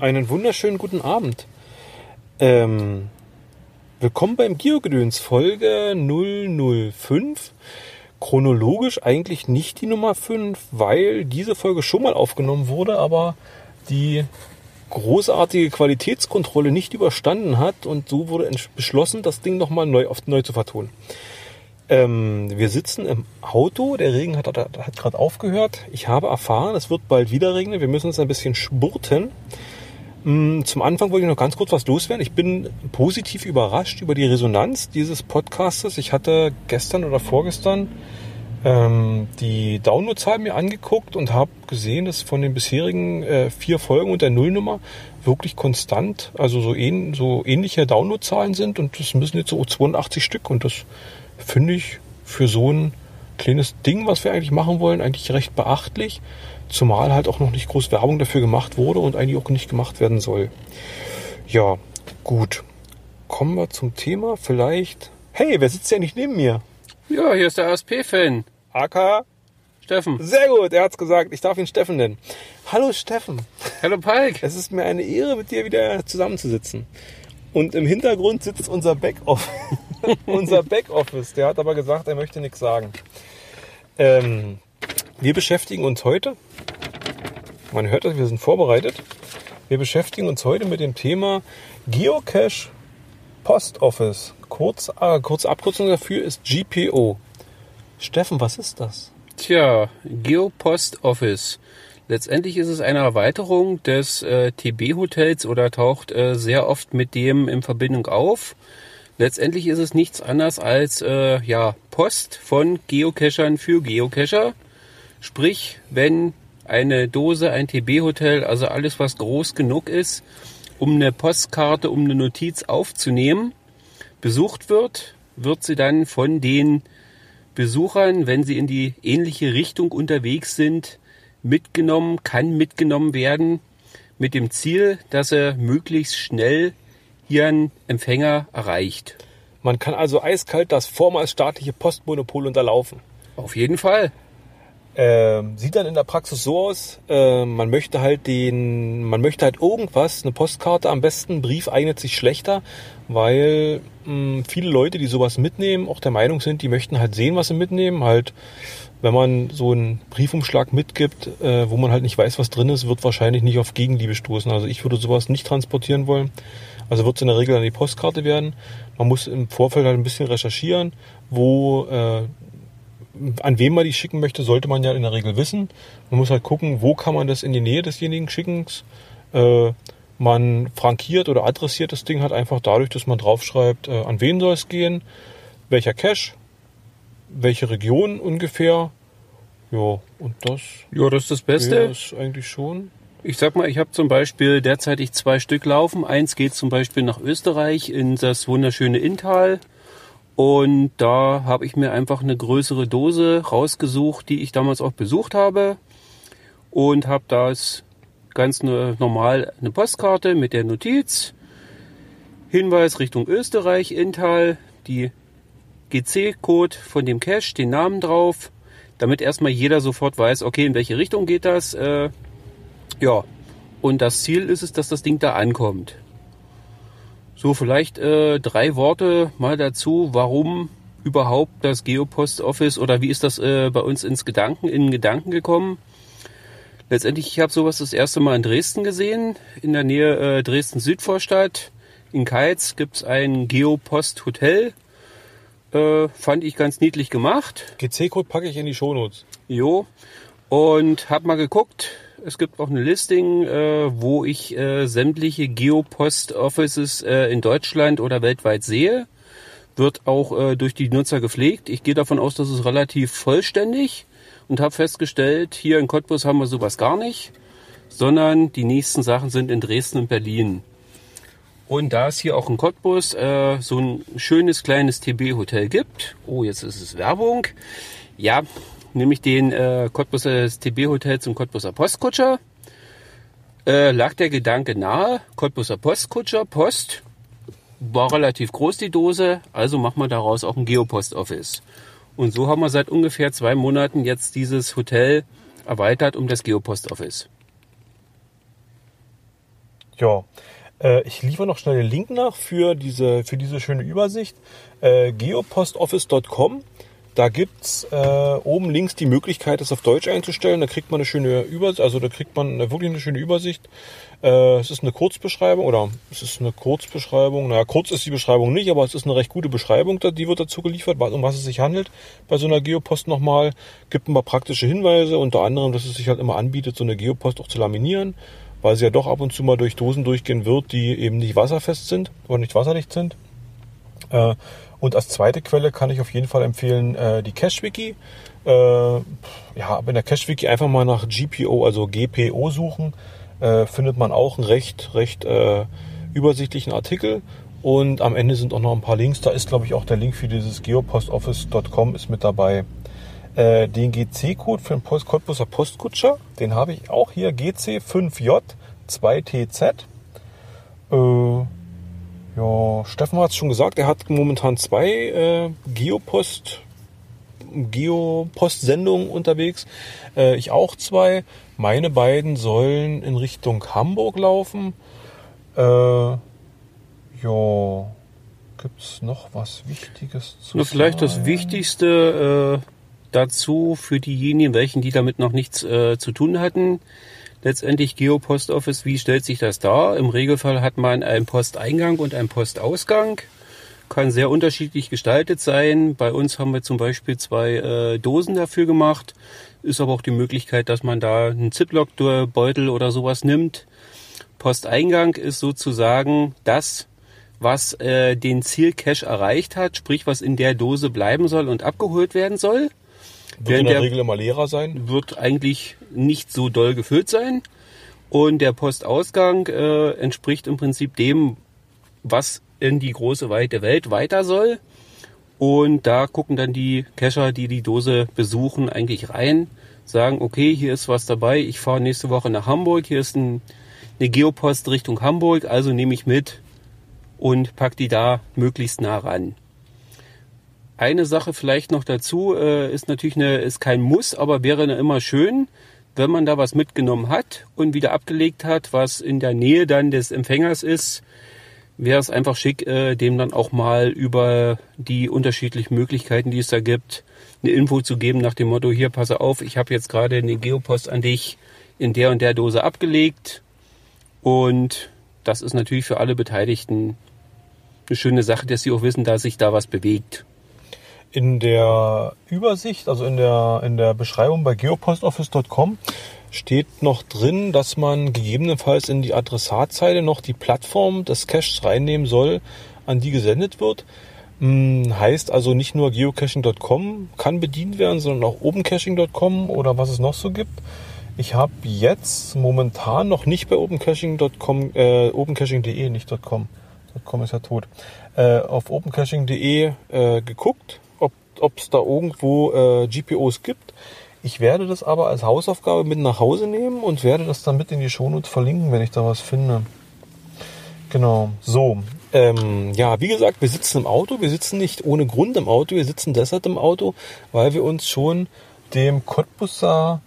Einen wunderschönen guten Abend. Ähm, willkommen beim Geogedöns Folge 005. Chronologisch eigentlich nicht die Nummer 5, weil diese Folge schon mal aufgenommen wurde, aber die großartige Qualitätskontrolle nicht überstanden hat und so wurde beschlossen, das Ding nochmal neu, neu zu vertonen. Ähm, wir sitzen im Auto, der Regen hat, hat, hat gerade aufgehört. Ich habe erfahren, es wird bald wieder regnen. Wir müssen uns ein bisschen spurten. Mm, Zum Anfang wollte ich noch ganz kurz was loswerden. Ich bin positiv überrascht über die Resonanz dieses Podcastes. Ich hatte gestern oder vorgestern ähm, die Downloadzahlen mir angeguckt und habe gesehen, dass von den bisherigen äh, vier Folgen und der Nullnummer wirklich konstant, also so, ähn, so ähnliche Downloadzahlen sind und das müssen jetzt so 82 Stück und das finde ich für so ein kleines Ding, was wir eigentlich machen wollen, eigentlich recht beachtlich. Zumal halt auch noch nicht groß Werbung dafür gemacht wurde und eigentlich auch nicht gemacht werden soll. Ja, gut. Kommen wir zum Thema. Vielleicht. Hey, wer sitzt ja nicht neben mir? ja, hier ist der ASP-Fan. AK. Steffen. Sehr gut, er hat's gesagt. Ich darf ihn Steffen nennen. Hallo Steffen. Hallo Palk. Es ist mir eine Ehre, mit dir wieder zusammenzusitzen. Und im Hintergrund sitzt unser Backoffice. unser Backoffice. Der hat aber gesagt, er möchte nichts sagen. Ähm, wir beschäftigen uns heute, man hört das, wir sind vorbereitet. Wir beschäftigen uns heute mit dem Thema Geocache Post Office. Kurz, äh, kurze Abkürzung dafür ist GPO. Steffen, was ist das? Tja, Geopost Office. Letztendlich ist es eine Erweiterung des äh, TB-Hotels oder taucht äh, sehr oft mit dem in Verbindung auf. Letztendlich ist es nichts anderes als äh, ja, Post von Geocachern für Geocacher. Sprich, wenn eine Dose, ein TB-Hotel, also alles, was groß genug ist, um eine Postkarte, um eine Notiz aufzunehmen, besucht wird, wird sie dann von den Besuchern, wenn sie in die ähnliche Richtung unterwegs sind, mitgenommen, kann mitgenommen werden, mit dem Ziel, dass er möglichst schnell ihren Empfänger erreicht. Man kann also eiskalt das vormals staatliche Postmonopol unterlaufen. Auf jeden Fall. Ähm, sieht dann in der Praxis so aus, äh, man möchte halt den, man möchte halt irgendwas, eine Postkarte, am besten ein Brief eignet sich schlechter, weil mh, viele Leute, die sowas mitnehmen, auch der Meinung sind, die möchten halt sehen, was sie mitnehmen. Halt, wenn man so einen Briefumschlag mitgibt, äh, wo man halt nicht weiß, was drin ist, wird wahrscheinlich nicht auf Gegenliebe stoßen. Also ich würde sowas nicht transportieren wollen. Also wird es in der Regel dann die Postkarte werden. Man muss im Vorfeld halt ein bisschen recherchieren, wo äh, an wen man die schicken möchte, sollte man ja in der Regel wissen. Man muss halt gucken, wo kann man das in die Nähe desjenigen schicken. Äh, man frankiert oder adressiert das Ding halt einfach dadurch, dass man draufschreibt, äh, an wen soll es gehen, welcher Cache, welche Region ungefähr. Ja, und das Ja, das ist das Beste. es eigentlich schon. Ich sag mal, ich habe zum Beispiel derzeitig zwei Stück laufen. Eins geht zum Beispiel nach Österreich in das wunderschöne Inntal. Und da habe ich mir einfach eine größere Dose rausgesucht, die ich damals auch besucht habe. Und habe das ganz ne- normal eine Postkarte mit der Notiz. Hinweis Richtung Österreich, Inntal, die GC-Code von dem Cache, den Namen drauf, damit erstmal jeder sofort weiß, okay, in welche Richtung geht das. Äh, ja, und das Ziel ist es, dass das Ding da ankommt. So, vielleicht äh, drei Worte mal dazu, warum überhaupt das Geopost Office oder wie ist das äh, bei uns ins Gedanken, in Gedanken gekommen? Letztendlich, ich habe sowas das erste Mal in Dresden gesehen, in der Nähe äh, Dresden-Südvorstadt. In Keitz gibt's ein Geopost Hotel. Äh, fand ich ganz niedlich gemacht. GC-Code packe ich in die Shownotes. Jo. Und hab mal geguckt. Es gibt auch eine Listing, äh, wo ich äh, sämtliche Geopost-Offices äh, in Deutschland oder weltweit sehe. Wird auch äh, durch die Nutzer gepflegt. Ich gehe davon aus, dass es relativ vollständig und habe festgestellt, hier in Cottbus haben wir sowas gar nicht, sondern die nächsten Sachen sind in Dresden und Berlin. Und da es hier auch in Cottbus äh, so ein schönes kleines TB-Hotel gibt, oh, jetzt ist es Werbung, ja, nämlich den äh, Cottbuser TB-Hotel zum Cottbuser Postkutscher, äh, lag der Gedanke nahe, Cottbuser Postkutscher, Post, war relativ groß die Dose, also machen wir daraus auch ein Geopost-Office. Und so haben wir seit ungefähr zwei Monaten jetzt dieses Hotel erweitert um das Geopost-Office. Ja, äh, ich liefere noch schnell den Link nach für diese, für diese schöne Übersicht. Äh, geopostoffice.com. Da gibt's äh, oben links die Möglichkeit, das auf Deutsch einzustellen. Da kriegt man eine schöne Übersicht, also da kriegt man wirklich eine schöne Übersicht. Äh, es ist eine Kurzbeschreibung oder es ist eine Kurzbeschreibung. Naja, kurz ist die Beschreibung nicht, aber es ist eine recht gute Beschreibung, die wird dazu geliefert, um was es sich handelt. Bei so einer Geopost nochmal gibt ein paar praktische Hinweise, unter anderem, dass es sich halt immer anbietet, so eine Geopost auch zu laminieren, weil sie ja doch ab und zu mal durch Dosen durchgehen wird, die eben nicht wasserfest sind oder nicht wasserdicht sind. Äh, und als zweite Quelle kann ich auf jeden Fall empfehlen äh, die CacheWiki. Äh, ja, in der CacheWiki einfach mal nach GPO, also GPO suchen, findet man auch einen recht, recht übersichtlichen Artikel. Und am Ende sind auch noch ein paar Links. Da ist, glaube ich, auch der Link für dieses geopostoffice.com ist mit dabei. Äh, den GC-Code für den Post Cottbusser Postkutscher, den habe ich auch hier, GC5J2TZ. Äh, ja, Steffen hat es schon gesagt, er hat momentan zwei äh, Geopost Geopost-Sendungen unterwegs. Äh, ich auch zwei. Meine beiden sollen in Richtung Hamburg laufen. Äh, ja, gibt's noch was Wichtiges zu Nur Vielleicht das Wichtigste äh, dazu für diejenigen, welchen die damit noch nichts äh, zu tun hatten letztendlich Geopost Office, wie stellt sich das dar? Im Regelfall hat man einen Posteingang und einen Postausgang. Kann sehr unterschiedlich gestaltet sein. Bei uns haben wir zum Beispiel zwei äh, Dosen dafür gemacht. Ist aber auch die Möglichkeit, dass man da einen Ziploc-Beutel oder sowas nimmt. Posteingang ist sozusagen das, was äh, den Zielcache erreicht hat, sprich was in der Dose bleiben soll und abgeholt werden soll. Wird in der, der Regel immer leerer sein? Wird eigentlich nicht so doll gefüllt sein. Und der Postausgang äh, entspricht im Prinzip dem, was in die große weite Welt weiter soll. Und da gucken dann die Cacher, die die Dose besuchen, eigentlich rein, sagen, okay, hier ist was dabei, ich fahre nächste Woche nach Hamburg, hier ist ein, eine Geopost Richtung Hamburg, also nehme ich mit und pack die da möglichst nah ran. Eine Sache vielleicht noch dazu, äh, ist natürlich eine, ist kein Muss, aber wäre immer schön, wenn man da was mitgenommen hat und wieder abgelegt hat, was in der Nähe dann des Empfängers ist, wäre es einfach schick, äh, dem dann auch mal über die unterschiedlichen Möglichkeiten, die es da gibt, eine Info zu geben nach dem Motto, hier passe auf, ich habe jetzt gerade eine Geopost an dich in der und der Dose abgelegt. Und das ist natürlich für alle Beteiligten eine schöne Sache, dass sie auch wissen, dass sich da was bewegt. In der Übersicht, also in der, in der Beschreibung bei geopostoffice.com steht noch drin, dass man gegebenenfalls in die Adressatzeile noch die Plattform des Caches reinnehmen soll, an die gesendet wird. Hm, heißt also nicht nur geocaching.com kann bedient werden, sondern auch opencaching.com oder was es noch so gibt. Ich habe jetzt momentan noch nicht bei opencaching.com, äh, opencaching.de, nicht .com. .com ist ja tot. Äh, auf opencaching.de äh, geguckt ob es da irgendwo äh, GPOs gibt. Ich werde das aber als Hausaufgabe mit nach Hause nehmen und werde das dann mit in die Shownotes verlinken, wenn ich da was finde. Genau, so. Ähm, ja, wie gesagt, wir sitzen im Auto. Wir sitzen nicht ohne Grund im Auto. Wir sitzen deshalb im Auto, weil wir uns schon dem Cottbusser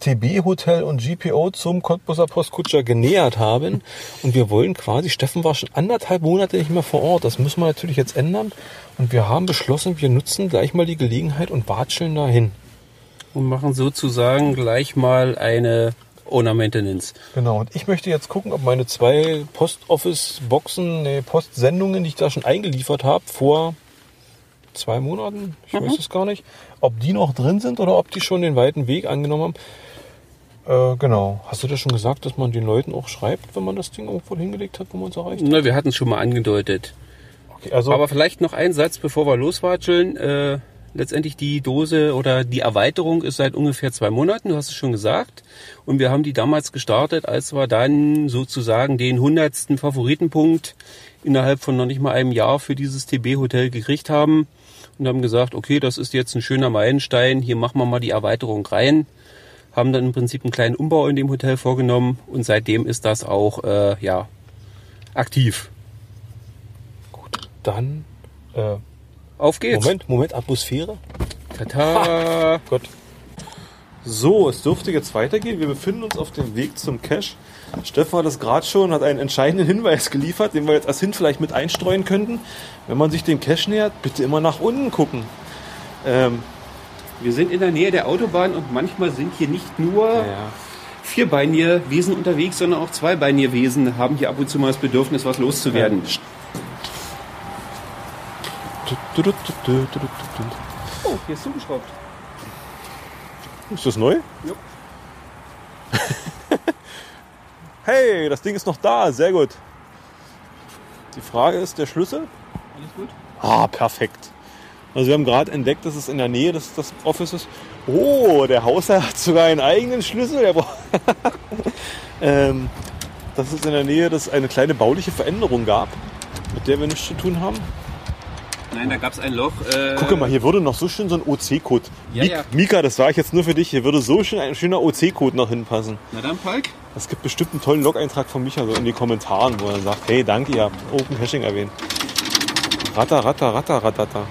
TB-Hotel und GPO zum Cottbusser Postkutscher genähert haben. Und wir wollen quasi, Steffen war schon anderthalb Monate nicht mehr vor Ort. Das müssen wir natürlich jetzt ändern. Und wir haben beschlossen, wir nutzen gleich mal die Gelegenheit und watscheln dahin. Und machen sozusagen gleich mal eine Owner Maintenance. Genau. Und ich möchte jetzt gucken, ob meine zwei Post-Office-Boxen, nee, Postsendungen, die ich da schon eingeliefert habe, vor zwei Monaten, ich mhm. weiß es gar nicht, ob die noch drin sind oder ob die schon den weiten Weg angenommen haben. Äh, genau. Hast du das schon gesagt, dass man den Leuten auch schreibt, wenn man das Ding irgendwo hingelegt hat, wo man es erreicht hat? Na, wir hatten es schon mal angedeutet. Okay, also Aber vielleicht noch ein Satz, bevor wir loswatscheln. Äh, letztendlich die Dose oder die Erweiterung ist seit ungefähr zwei Monaten, du hast es schon gesagt. Und wir haben die damals gestartet, als wir dann sozusagen den hundertsten Favoritenpunkt innerhalb von noch nicht mal einem Jahr für dieses TB-Hotel gekriegt haben und haben gesagt, okay, das ist jetzt ein schöner Meilenstein, hier machen wir mal die Erweiterung rein. Haben dann im Prinzip einen kleinen Umbau in dem Hotel vorgenommen und seitdem ist das auch äh, ja, aktiv. Gut, dann äh, auf geht's. Moment, Moment, Atmosphäre. Tata. Gott. So, es dürfte jetzt weitergehen. Wir befinden uns auf dem Weg zum Cache. Stefan hat es gerade schon, hat einen entscheidenden Hinweis geliefert, den wir jetzt als Hin vielleicht mit einstreuen könnten. Wenn man sich dem Cache nähert, bitte immer nach unten gucken. Ähm, Wir sind in der Nähe der Autobahn und manchmal sind hier nicht nur ja. vierbeinige Wesen unterwegs, sondern auch zweibeinige Wesen haben hier ab und zu mal das Bedürfnis, was loszuwerden. Oh, hier ist zugeschraubt. Ist das neu? Ja. hey, das Ding ist noch da. Sehr gut. Die Frage ist, der Schlüssel? Alles gut? Ah, perfekt. Also wir haben gerade entdeckt, dass es in der Nähe des, des Offices. Oh, der Hausherr hat sogar einen eigenen Schlüssel. Ähm, dass es in der Nähe dass eine kleine bauliche Veränderung gab, mit der wir nichts zu tun haben. Nein, da gab es ein Loch. Äh, Guck mal, hier würde noch so schön so ein OC-Code. Ja, Mik- ja. Mika, das sage ich jetzt nur für dich. Hier würde so schön ein schöner OC-Code noch hinpassen. Na dann, Palk. Es gibt bestimmt einen tollen Log-Eintrag von Micha so in die Kommentaren, wo er sagt, hey, danke, ihr habt Open Hashing erwähnt. Ratter, ratter, ratter, ratata.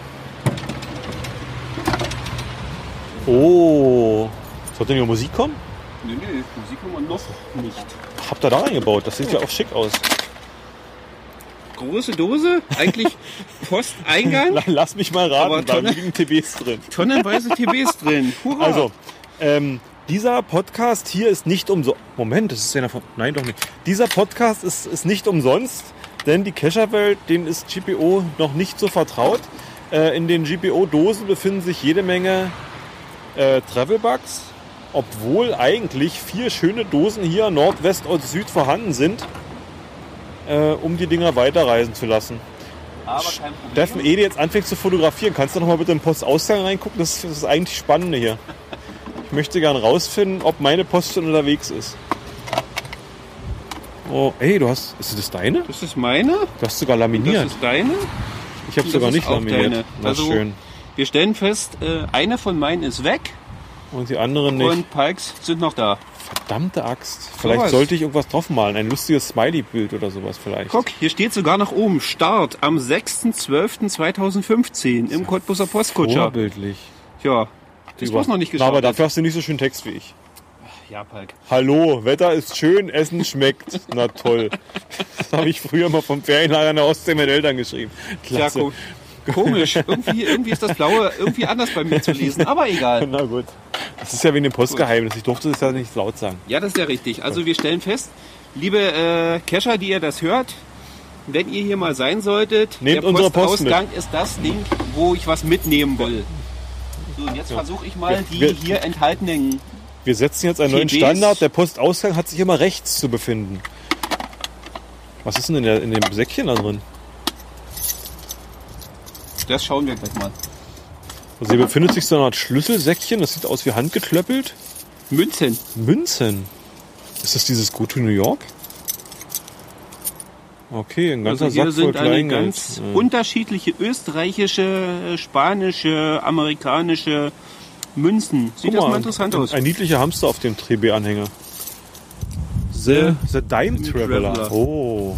Oh. Sollte denn hier Musik kommen? Nee, nee, Musik haben wir noch nicht. Habt ihr da reingebaut? Das sieht ja auch schick aus. Große Dose, eigentlich Posteingang, La- Lass mich mal Aber raten, da liegen TBs drin. tonnenweise TBs drin. Hurra. Also, ähm, dieser Podcast hier ist nicht umsonst. Moment, das ist ja von. Nein, doch nicht. Dieser Podcast ist, ist nicht umsonst, denn die Cacher-Welt, denen ist GPO noch nicht so vertraut. Äh, in den GPO-Dosen befinden sich jede Menge äh, Travel-Bugs, obwohl eigentlich vier schöne Dosen hier Nord, West und Süd vorhanden sind, äh, um die Dinger weiterreisen zu lassen. aber kein Problem. Steffen Ede jetzt anfängt zu fotografieren. Kannst du noch mal bitte im Postausgang reingucken? Das ist das ist eigentlich Spannende hier. Ich möchte gern rausfinden, ob meine Post schon unterwegs ist. Oh, ey, du hast. Ist das deine? Das ist meine, Du hast sogar das laminiert. ist deine. Ich habe das sogar ist nicht laminiert. deine. Na Also- schön. Wir stellen fest, äh, eine von meinen ist weg Und die anderen nicht. und Pikes sind noch da. Verdammte Axt. Vielleicht Sowas. sollte ich irgendwas draufmalen. Ein lustiges Smiley-Bild oder sowas vielleicht. Guck, hier steht sogar nach oben Start am 6.12.2015 im Cottbusser Postkutscher. Vorbildlich. Ja, das muss noch nicht Na, Aber dafür hast du nicht so schön Text wie ich. Ja, Palk. Hallo, Wetter ist schön, Essen schmeckt. Na toll. Das habe ich früher mal vom Ferienlager in der Ostsee mit Eltern geschrieben. Ja, Klasse. ko komisch. Irgendwie, irgendwie ist das Blaue irgendwie anders bei mir zu lesen, aber egal. Na gut. Das ist ja wegen dem Postgeheimnis. Ich durfte das ja nicht laut sagen. Ja, das ist ja richtig. Also wir stellen fest, liebe äh, Kescher, die ihr das hört, wenn ihr hier mal sein solltet, Nehmt der unsere Post Postausgang ist das Ding, wo ich was mitnehmen will. So, und jetzt versuche ich mal die Wir- hier enthaltenen. Wir setzen jetzt einen neuen TDs. Standard. Der Postausgang hat sich immer rechts zu befinden. Was ist denn in, der, in dem Säckchen da drin? Das schauen wir gleich mal. Also hier befindet sich so eine Art Schlüsselsäckchen. Das sieht aus wie handgeklöppelt. Münzen. Münzen. Ist das dieses Go to New York? Okay, ein ganzer Also hier Sack voll sind Kleingeld. ganz Ja. unterschiedliche österreichische, spanische, amerikanische Münzen. Sieht Guck das mal interessant ein, aus. Ein niedlicher Hamster auf dem TB-Anhänger. The, the Time Traveler. Traveler. Oh.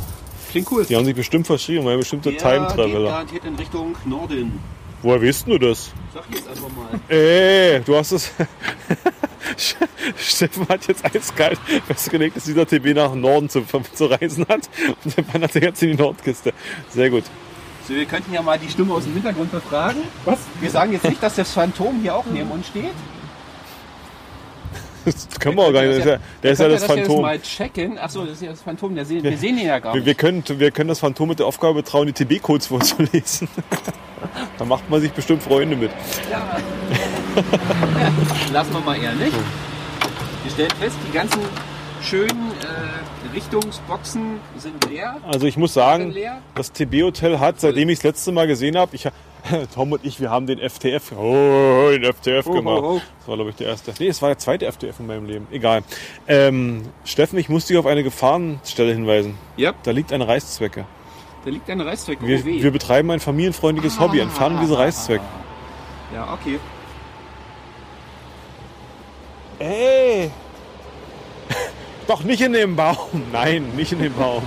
Klingt cool. Die haben sich bestimmt verschrieben, weil bestimmt der Time geht Traveler. garantiert in Richtung Norden. Woher weißt du das? Sag jetzt einfach mal. Ey, du hast es. Steffen hat jetzt eiskalt festgelegt, dass dieser TB nach Norden zu, zu reisen hat. Und dann wandert er jetzt in die Nordkiste. Sehr gut. So, wir könnten ja mal die Stimme aus dem Hintergrund befragen. Was? Wir sagen jetzt nicht, dass das Phantom hier auch neben uns steht. Das können wir auch gar nicht. Der ist ja, der ist ja das Phantom. Das jetzt mal checken. Achso, das ist ja das Phantom. Der sehen, wir sehen ihn ja gar Wir, nicht. wir, können, wir können das Phantom mit der Aufgabe betrauen, die TB-Codes vorzulesen. da macht man sich bestimmt Freunde mit. Ja. Lassen wir mal ehrlich. Wir stellen fest, die ganzen schönen äh, Richtungsboxen sind leer. Also ich muss sagen, das TB-Hotel hat, seitdem ich das letzte Mal gesehen habe, ich, Tom und ich, wir haben den FTF, oh, den FTF Oh, gemacht. oh, oh. Das war, glaube ich, der erste. Nee, es war der zweite FTF in meinem Leben. Egal. Ähm, Steffen, ich muss dich auf eine Gefahrenstelle hinweisen. Ja, Da liegt eine Reißzwecke. da liegt eine Reißzwecke. Wir, oh, wir betreiben ein familienfreundliches Hobby, entfernen diese Reißzwecke. ja, okay. Ey! Doch nicht in dem Baum. Nein, nicht in dem Baum.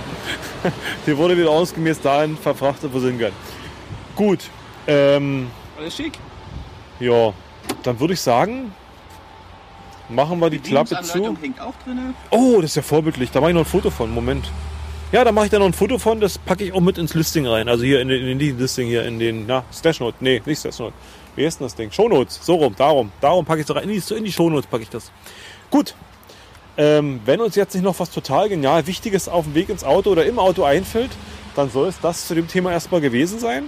Der wurde wieder ausgemäß dahin verfrachtet, wo sie hingehört. Gut. Ähm, Alles schick. ja, dann würde ich sagen, machen wir die Klappe zu. Oh, das ist ja vorbildlich. Da mache ich noch ein Foto von. Moment. Ja, da mache ich da noch ein Foto von. Das packe ich auch mit ins Listing rein. Also hier in, den, in die Listing hier in den, na, Stashnote. Nee, nicht Stashnote. Wie heißt denn das Ding? Shownotes. So rum, darum. Darum packe ich es rein. In die, in die Shownotes packe ich das. Gut. Ähm, wenn uns jetzt nicht noch was total genial Wichtiges auf dem Weg ins Auto oder im Auto einfällt, dann soll es das zu dem Thema erstmal gewesen sein.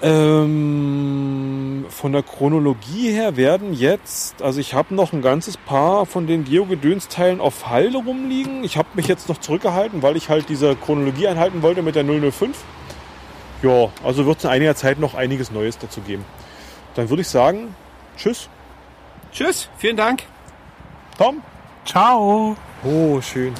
Ähm, von der Chronologie her werden jetzt, also ich habe noch ein ganzes paar von den Geogedönsteilen auf Halde rumliegen. Ich habe mich jetzt noch zurückgehalten, weil ich halt diese Chronologie einhalten wollte mit der 005. Ja, also wird es in einiger Zeit noch einiges Neues dazu geben. Dann würde ich sagen, tschüss. Tschüss, vielen Dank. Tom? Ciao. Oh, schön.